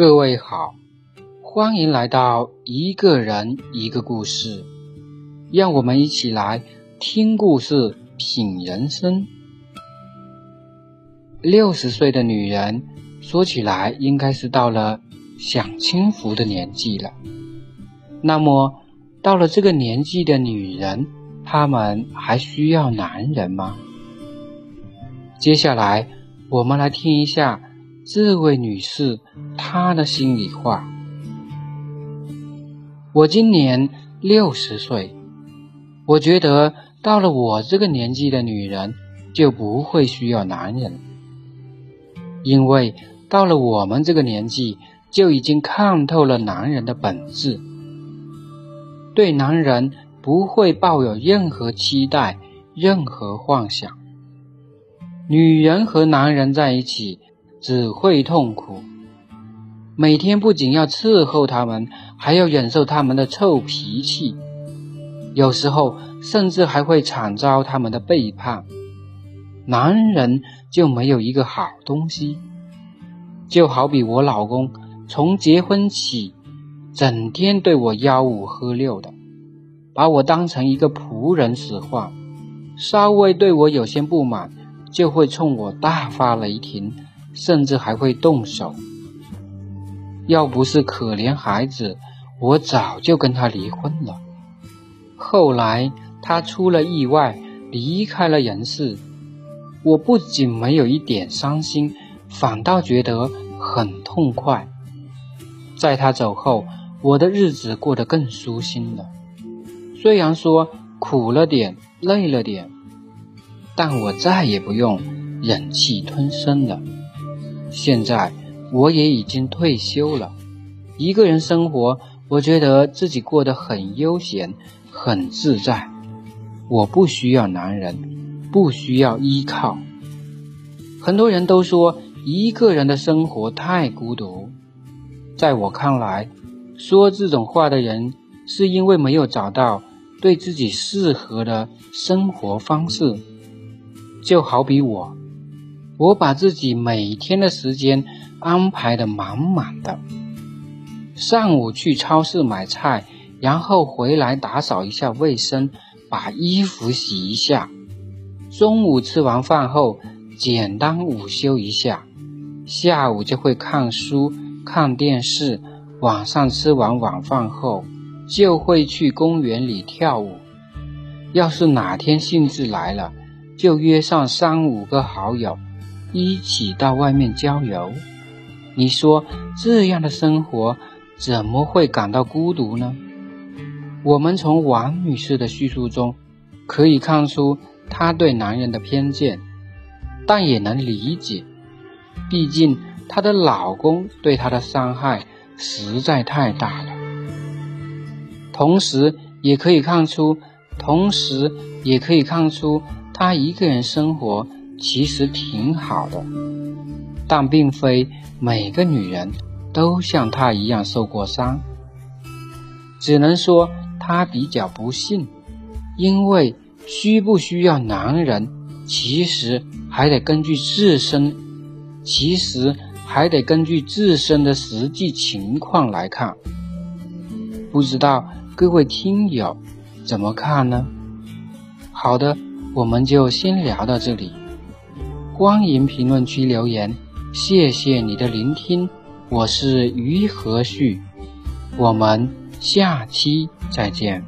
各位好，欢迎来到一个人一个故事，让我们一起来听故事、品人生。六十岁的女人，说起来应该是到了享清福的年纪了。那么，到了这个年纪的女人，她们还需要男人吗？接下来，我们来听一下。这位女士，她的心里话：我今年六十岁，我觉得到了我这个年纪的女人就不会需要男人，因为到了我们这个年纪就已经看透了男人的本质，对男人不会抱有任何期待、任何幻想。女人和男人在一起。只会痛苦，每天不仅要伺候他们，还要忍受他们的臭脾气，有时候甚至还会惨遭他们的背叛。男人就没有一个好东西，就好比我老公从结婚起，整天对我吆五喝六的，把我当成一个仆人使唤，稍微对我有些不满，就会冲我大发雷霆。甚至还会动手。要不是可怜孩子，我早就跟他离婚了。后来他出了意外，离开了人世。我不仅没有一点伤心，反倒觉得很痛快。在他走后，我的日子过得更舒心了。虽然说苦了点，累了点，但我再也不用忍气吞声了。现在我也已经退休了，一个人生活，我觉得自己过得很悠闲，很自在。我不需要男人，不需要依靠。很多人都说一个人的生活太孤独，在我看来，说这种话的人是因为没有找到对自己适合的生活方式。就好比我。我把自己每天的时间安排的满满的，上午去超市买菜，然后回来打扫一下卫生，把衣服洗一下。中午吃完饭后，简单午休一下，下午就会看书、看电视。晚上吃完晚饭后，就会去公园里跳舞。要是哪天兴致来了，就约上三五个好友。一起到外面郊游，你说这样的生活怎么会感到孤独呢？我们从王女士的叙述中可以看出她对男人的偏见，但也能理解，毕竟她的老公对她的伤害实在太大了。同时也可以看出，同时也可以看出她一个人生活。其实挺好的，但并非每个女人都像她一样受过伤。只能说她比较不幸，因为需不需要男人，其实还得根据自身，其实还得根据自身的实际情况来看。不知道各位听友怎么看呢？好的，我们就先聊到这里。欢迎评论区留言，谢谢你的聆听，我是于和旭，我们下期再见。